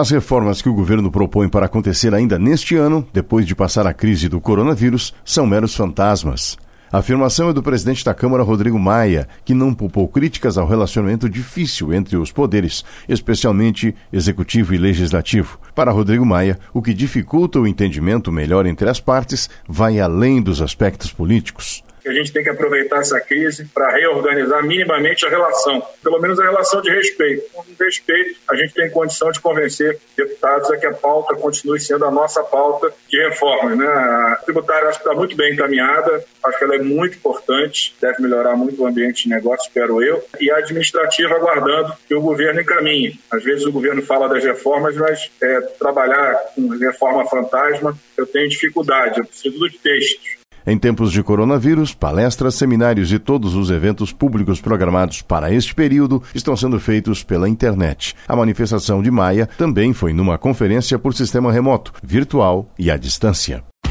As reformas que o governo propõe para acontecer ainda neste ano, depois de passar a crise do coronavírus, são meros fantasmas. A afirmação é do presidente da Câmara, Rodrigo Maia, que não poupou críticas ao relacionamento difícil entre os poderes, especialmente executivo e legislativo. Para Rodrigo Maia, o que dificulta o entendimento melhor entre as partes vai além dos aspectos políticos que a gente tem que aproveitar essa crise para reorganizar minimamente a relação, pelo menos a relação de respeito. Com respeito, a gente tem condição de convencer deputados a que a pauta continue sendo a nossa pauta de reformas. Né? A tributária acho que está muito bem encaminhada, acho que ela é muito importante, deve melhorar muito o ambiente de negócio, espero eu, e a administrativa aguardando que o governo encaminhe. Às vezes o governo fala das reformas, mas é, trabalhar com reforma fantasma eu tenho dificuldade, eu preciso de textos em tempos de coronavírus, palestras, seminários e todos os eventos públicos programados para este período estão sendo feitos pela internet. A manifestação de Maia também foi numa conferência por sistema remoto, virtual e à distância.